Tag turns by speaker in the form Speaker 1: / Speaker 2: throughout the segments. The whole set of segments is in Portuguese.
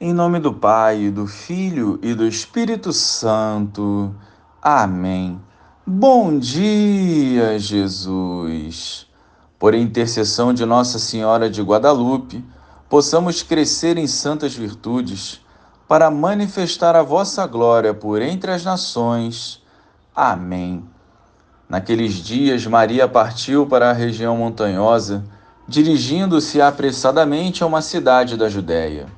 Speaker 1: Em nome do Pai, do Filho e do Espírito Santo. Amém. Bom dia, Jesus. Por intercessão de Nossa Senhora de Guadalupe, possamos crescer em santas virtudes para manifestar a vossa glória por entre as nações. Amém. Naqueles dias, Maria partiu para a região montanhosa, dirigindo-se apressadamente a uma cidade da Judéia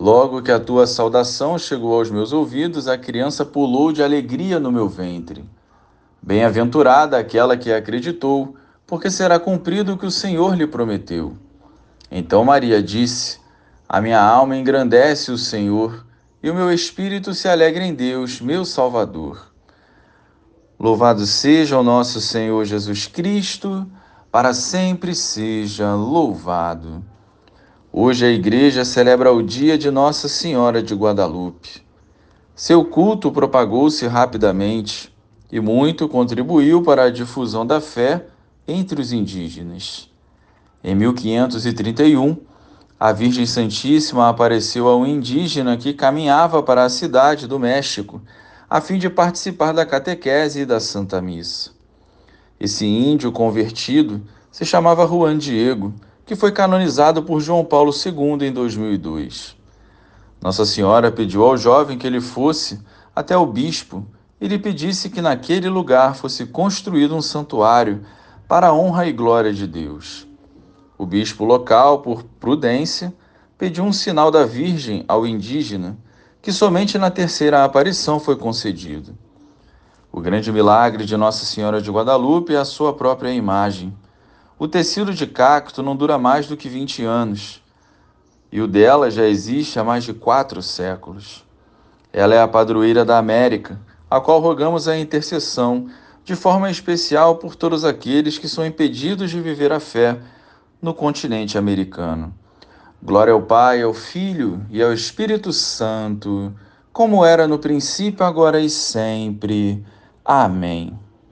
Speaker 1: Logo que a tua saudação chegou aos meus ouvidos, a criança pulou de alegria no meu ventre. Bem-aventurada aquela que acreditou, porque será cumprido o que o Senhor lhe prometeu. Então Maria disse: A minha alma engrandece o Senhor, e o meu espírito se alegra em Deus, meu Salvador. Louvado seja o nosso Senhor Jesus Cristo, para sempre seja louvado. Hoje a igreja celebra o dia de Nossa Senhora de Guadalupe. Seu culto propagou-se rapidamente e muito contribuiu para a difusão da fé entre os indígenas. Em 1531, a Virgem Santíssima apareceu a um indígena que caminhava para a cidade do México a fim de participar da catequese e da Santa Missa. Esse índio convertido se chamava Juan Diego que foi canonizado por João Paulo II em 2002. Nossa Senhora pediu ao jovem que ele fosse até o bispo e lhe pedisse que naquele lugar fosse construído um santuário para a honra e glória de Deus. O bispo local, por prudência, pediu um sinal da Virgem ao indígena, que somente na terceira aparição foi concedido. O grande milagre de Nossa Senhora de Guadalupe é a sua própria imagem o tecido de cacto não dura mais do que 20 anos, e o dela já existe há mais de quatro séculos. Ela é a padroeira da América, a qual rogamos a intercessão, de forma especial por todos aqueles que são impedidos de viver a fé no continente americano. Glória ao Pai, ao Filho e ao Espírito Santo, como era no princípio, agora e sempre. Amém.